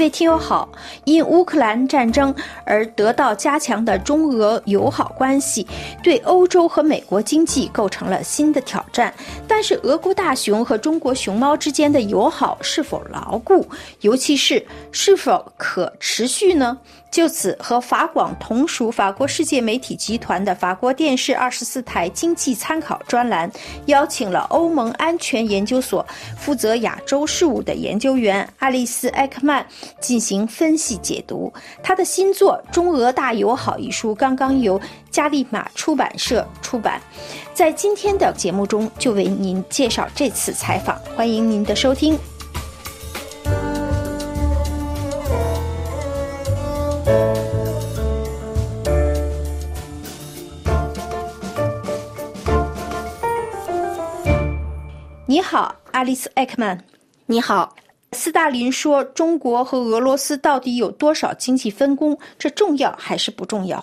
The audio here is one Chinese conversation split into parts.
各位听友好，因乌克兰战争而得到加强的中俄友好关系，对欧洲和美国经济构成了新的挑战。但是，俄国大熊和中国熊猫之间的友好是否牢固，尤其是是否可持续呢？就此，和法广同属法国世界媒体集团的法国电视二十四台经济参考专栏，邀请了欧盟安全研究所负责亚洲事务的研究员爱丽丝·埃克曼进行分析解读。他的新作《中俄大友好》一书刚刚由加利玛出版社出版，在今天的节目中就为您介绍这次采访，欢迎您的收听。你好，爱丽丝·艾克曼。你好。斯大林说：“中国和俄罗斯到底有多少经济分工？这重要还是不重要？”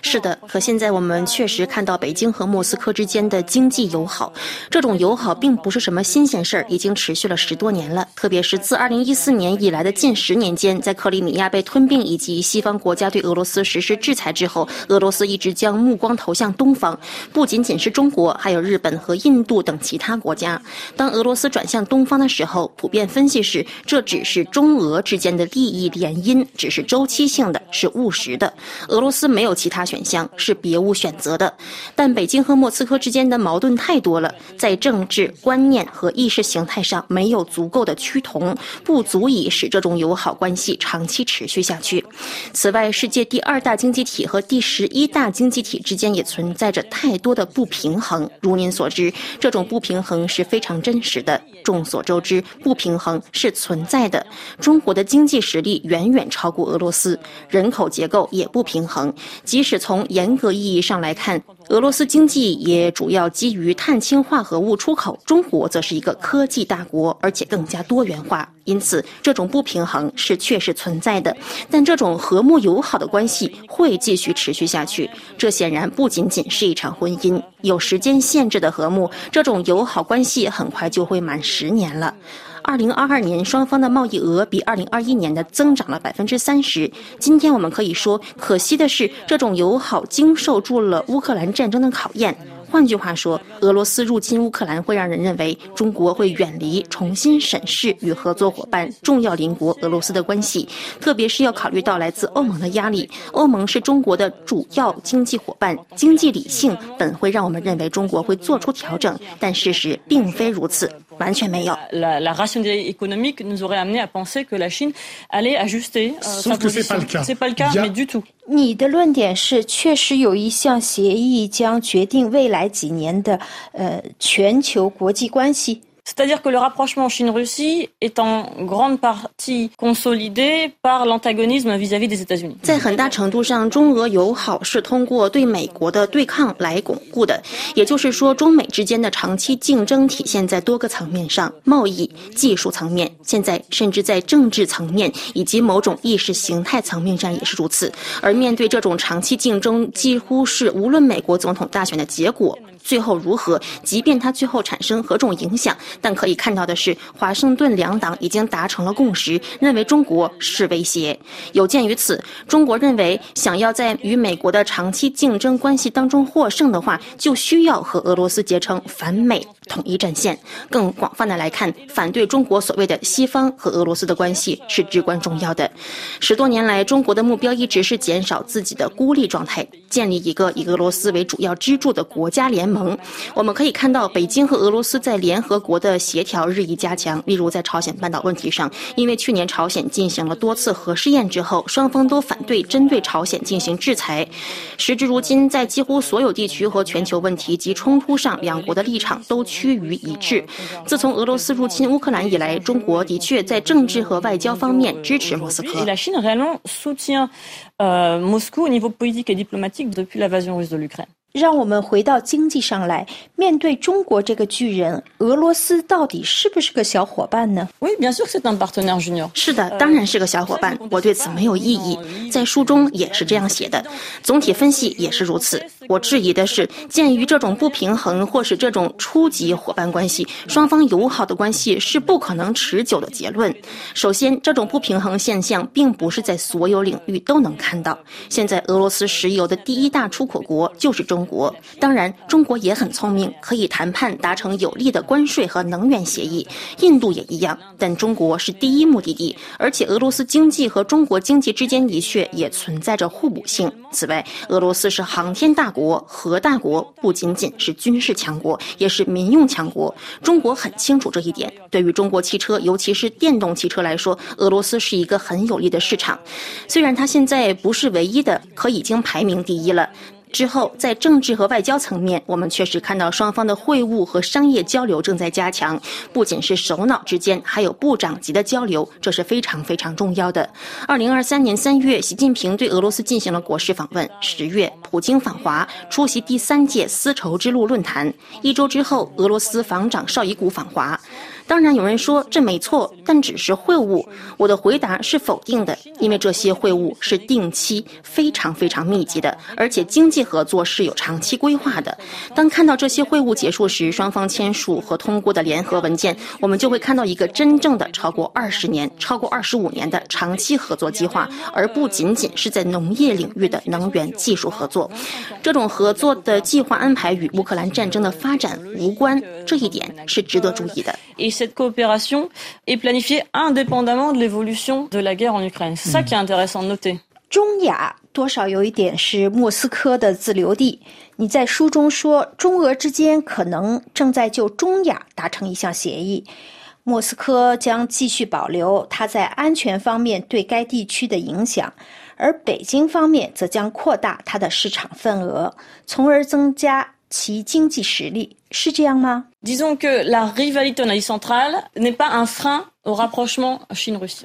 是的，可现在我们确实看到北京和莫斯科之间的经济友好。这种友好并不是什么新鲜事儿，已经持续了十多年了。特别是自2014年以来的近十年间，在克里米亚被吞并以及西方国家对俄罗斯实施制裁之后，俄罗斯一直将目光投向东方，不仅仅是中国，还有日本和印。印度等其他国家，当俄罗斯转向东方的时候，普遍分析是这只是中俄之间的利益联姻，只是周期性的，是务实的。俄罗斯没有其他选项，是别无选择的。但北京和莫斯科之间的矛盾太多了，在政治观念和意识形态上没有足够的趋同，不足以使这种友好关系长期持续下去。此外，世界第二大经济体和第十一大经济体之间也存在着太多的不平衡。如您所知。这种不平衡是非常真实的。众所周知，不平衡是存在的。中国的经济实力远远超过俄罗斯，人口结构也不平衡。即使从严格意义上来看，俄罗斯经济也主要基于碳氢化合物出口，中国则是一个科技大国，而且更加多元化。因此，这种不平衡是确实存在的。但这种和睦友好的关系会继续持续下去。这显然不仅仅是一场婚姻，有时间限制的和睦，这种友好关系很快就会满十年了。二零二二年，双方的贸易额比二零二一年的增长了百分之三十。今天我们可以说，可惜的是，这种友好经受住了乌克兰战争的考验。换句话说，俄罗斯入侵乌克兰会让人认为中国会远离、重新审视与合作伙伴、重要邻国俄罗斯的关系，特别是要考虑到来自欧盟的压力。欧盟是中国的主要经济伙伴，经济理性本会让我们认为中国会做出调整，但事实并非如此，完全没有。你的论点是，确实有一项协议将决定未来几年的呃全球国际关系。C'est-à-dire que le rapprochement Chine-Russie est en grande partie consolidé par l'antagonisme vis-à-vis des États-Unis. 在很大程度上，中俄友好是通过对美国的对抗来巩固的。也就是说，中美之间的长期竞争体现在多个层面上：贸易、技术层面，现在甚至在政治层面以及某种意识形态层面上也是如此。而面对这种长期竞争，几乎是无论美国总统大选的结果。最后如何？即便它最后产生何种影响，但可以看到的是，华盛顿两党已经达成了共识，认为中国是威胁。有鉴于此，中国认为想要在与美国的长期竞争关系当中获胜的话，就需要和俄罗斯结成反美统一战线。更广泛的来看，反对中国所谓的西方和俄罗斯的关系是至关重要的。十多年来，中国的目标一直是减少自己的孤立状态，建立一个以俄罗斯为主要支柱的国家联。盟，我们可以看到北京和俄罗斯在联合国的协调日益加强。例如，在朝鲜半岛问题上，因为去年朝鲜进行了多次核试验之后，双方都反对针对朝鲜进行制裁。时至如今，在几乎所有地区和全球问题及冲突上，两国的立场都趋于一致。自从俄罗斯入侵乌克兰以来，中国的确在政治和外交方面支持莫斯科。呃，莫斯科 au niveau politique et diplomatique depuis l'invasion russe de l'Ukraine。让我们回到经济上来，面对中国这个巨人，俄罗斯到底是不是个小伙伴呢？是的，当然是个小伙伴。我对此没有异议，在书中也是这样写的，总体分析也是如此。我质疑的是，鉴于这种不平衡或是这种初级伙伴关系，双方友好的关系是不可能持久的结论。首先，这种不平衡现象并不是在所有领域都能看到。现在，俄罗斯石油的第一大出口国就是中。国当然，中国也很聪明，可以谈判达成有利的关税和能源协议。印度也一样，但中国是第一目的地，而且俄罗斯经济和中国经济之间的确也存在着互补性。此外，俄罗斯是航天大国、核大国，不仅仅是军事强国，也是民用强国。中国很清楚这一点。对于中国汽车，尤其是电动汽车来说，俄罗斯是一个很有利的市场。虽然它现在不是唯一的，可已经排名第一了。之后，在政治和外交层面，我们确实看到双方的会晤和商业交流正在加强，不仅是首脑之间，还有部长级的交流，这是非常非常重要的。二零二三年三月，习近平对俄罗斯进行了国事访问；十月，普京访华，出席第三届丝绸之路论坛；一周之后，俄罗斯防长绍伊古访华。当然，有人说这没错，但只是会晤。我的回答是否定的，因为这些会晤是定期、非常非常密集的，而且经济合作是有长期规划的。当看到这些会晤结束时，双方签署和通过的联合文件，我们就会看到一个真正的超过二十年、超过二十五年的长期合作计划，而不仅仅是在农业领域的能源技术合作。这种合作的计划安排与乌克兰战争的发展无关，这一点是值得注意的。Cette coopération est planifiée indépendamment de l'évolution de la guerre en Ukraine. C'est ça qui est intéressant de noter. 中亚多少有一点是莫斯科的自留地。你在书中说，中俄之间可能正在就中亚达成一项协议，莫斯科将继续保留它在安全方面对该地区的影响，而北京方面则将扩大它的市场份额，从而增加其经济实力。是这样吗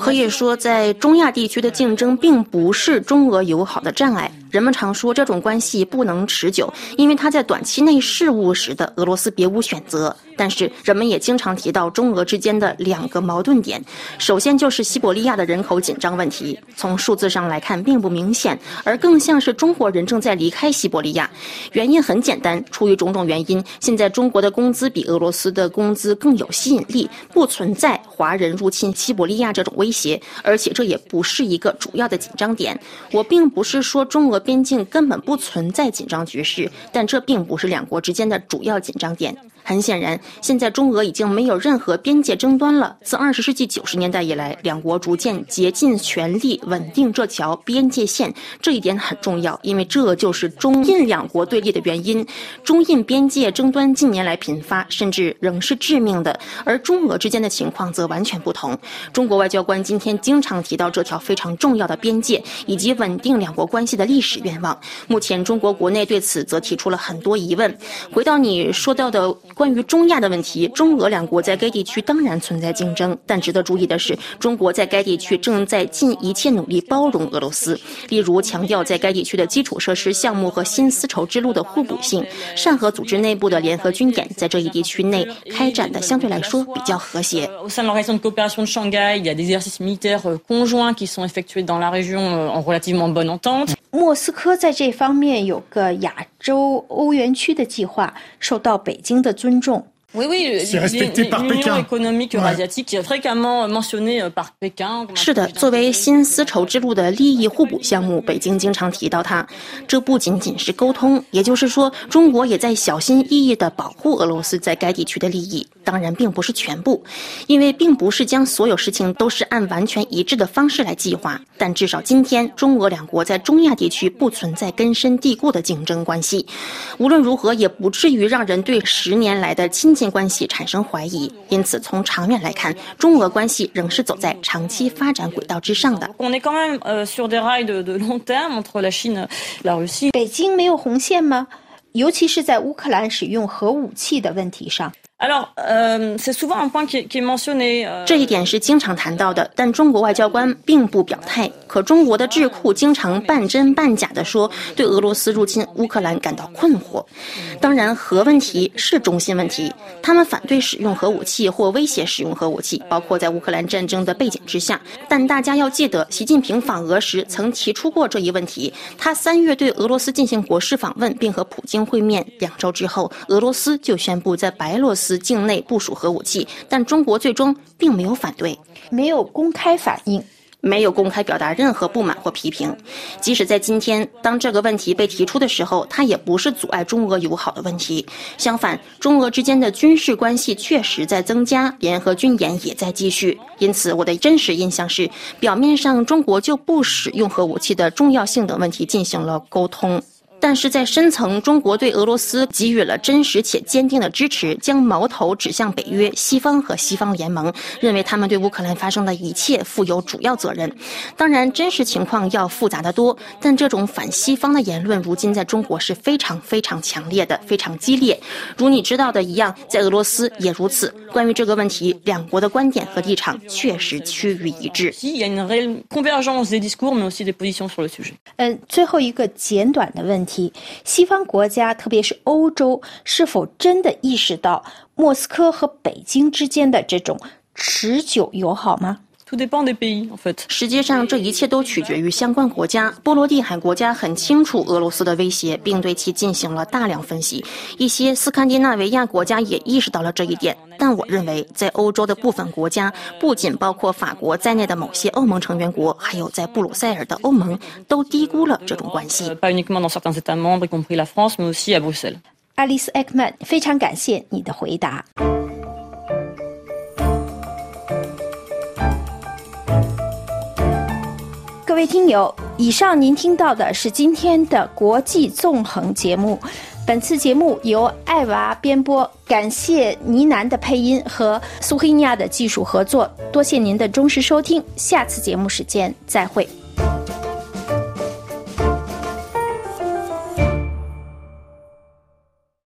可以说，在中亚地区的竞争并不是中俄友好的障碍。人们常说这种关系不能持久，因为它在短期内事务时的俄罗斯别无选择。但是人们也经常提到中俄之间的两个矛盾点，首先就是西伯利亚的人口紧张问题。从数字上来看并不明显，而更像是中国人正在离开西伯利亚。原因很简单，出于种种原因，现在中国的工资比俄罗斯的工资更有吸引力，不存在华人。入侵西伯利亚这种威胁，而且这也不是一个主要的紧张点。我并不是说中俄边境根本不存在紧张局势，但这并不是两国之间的主要紧张点。很显然，现在中俄已经没有任何边界争端了。自二十世纪九十年代以来，两国逐渐竭尽全力稳定这条边界线，这一点很重要，因为这就是中印两国对立的原因。中印边界争端近年来频发，甚至仍是致命的，而中俄之间的情况则完全不同。中国外交官今天经常提到这条非常重要的边界以及稳定两国关系的历史愿望。目前，中国国内对此则提出了很多疑问。回到你说到的。关于中亚的问题，中俄两国在该地区当然存在竞争，但值得注意的是，中国在该地区正在尽一切努力包容俄罗斯。例如，强调在该地区的基础设施项目和新丝绸之路的互补性。善和组织内部的联合军演在这一地区内开展的相对来说比较和谐。莫斯科在这方面有个亚洲欧元区的计划，受到北京的尊重。是的，作为新丝绸之路的利益互补项目，北京经常提到它。这不仅仅是沟通，也就是说，中国也在小心翼翼地保护俄罗斯在该地区的利益。当然，并不是全部，因为并不是将所有事情都是按完全一致的方式来计划。但至少今天，中俄两国在中亚地区不存在根深蒂固的竞争关系。无论如何，也不至于让人对十年来的亲近。关系产生怀疑，因此从长远来看，中俄关系仍是走在长期发展轨道之上的。北京没有红线吗？尤其是在乌克兰使用核武器的问题上。这一点是经常谈到的，但中国外交官并不表态。可中国的智库经常半真半假的说，对俄罗斯入侵乌克兰感到困惑。当然，核问题是中心问题，他们反对使用核武器或威胁使用核武器，包括在乌克兰战争的背景之下。但大家要记得，习近平访俄时曾提出过这一问题。他三月对俄罗斯进行国事访问，并和普京会面，两周之后，俄罗斯就宣布在白罗斯。境内部署核武器，但中国最终并没有反对，没有公开反应，没有公开表达任何不满或批评。即使在今天，当这个问题被提出的时候，它也不是阻碍中俄友好的问题。相反，中俄之间的军事关系确实在增加，联合军演也在继续。因此，我的真实印象是，表面上中国就不使用核武器的重要性等问题进行了沟通。但是在深层，中国对俄罗斯给予了真实且坚定的支持，将矛头指向北约、西方和西方联盟，认为他们对乌克兰发生的一切负有主要责任。当然，真实情况要复杂得多，但这种反西方的言论，如今在中国是非常非常强烈的，非常激烈。如你知道的一样，在俄罗斯也如此。关于这个问题，两国的观点和立场确实趋于一致。嗯，最后一个简短的问题。西方国家，特别是欧洲，是否真的意识到莫斯科和北京之间的这种持久友好吗？实际上，这一切都取决于相关国家。波罗的海国家很清楚俄罗斯的威胁，并对其进行了大量分析。一些斯堪的纳维亚国家也意识到了这一点。但我认为，在欧洲的部分国家，不仅包括法国在内的某些欧盟成员国，还有在布鲁塞尔的欧盟，都低估了这种关系。爱丽丝·埃克曼，非常感谢你的回答。各位听友，以上您听到的是今天的国际纵横节目。本次节目由爱娃编播，感谢呢喃的配音和苏黑尼亚的技术合作。多谢您的忠实收听，下次节目时间再会。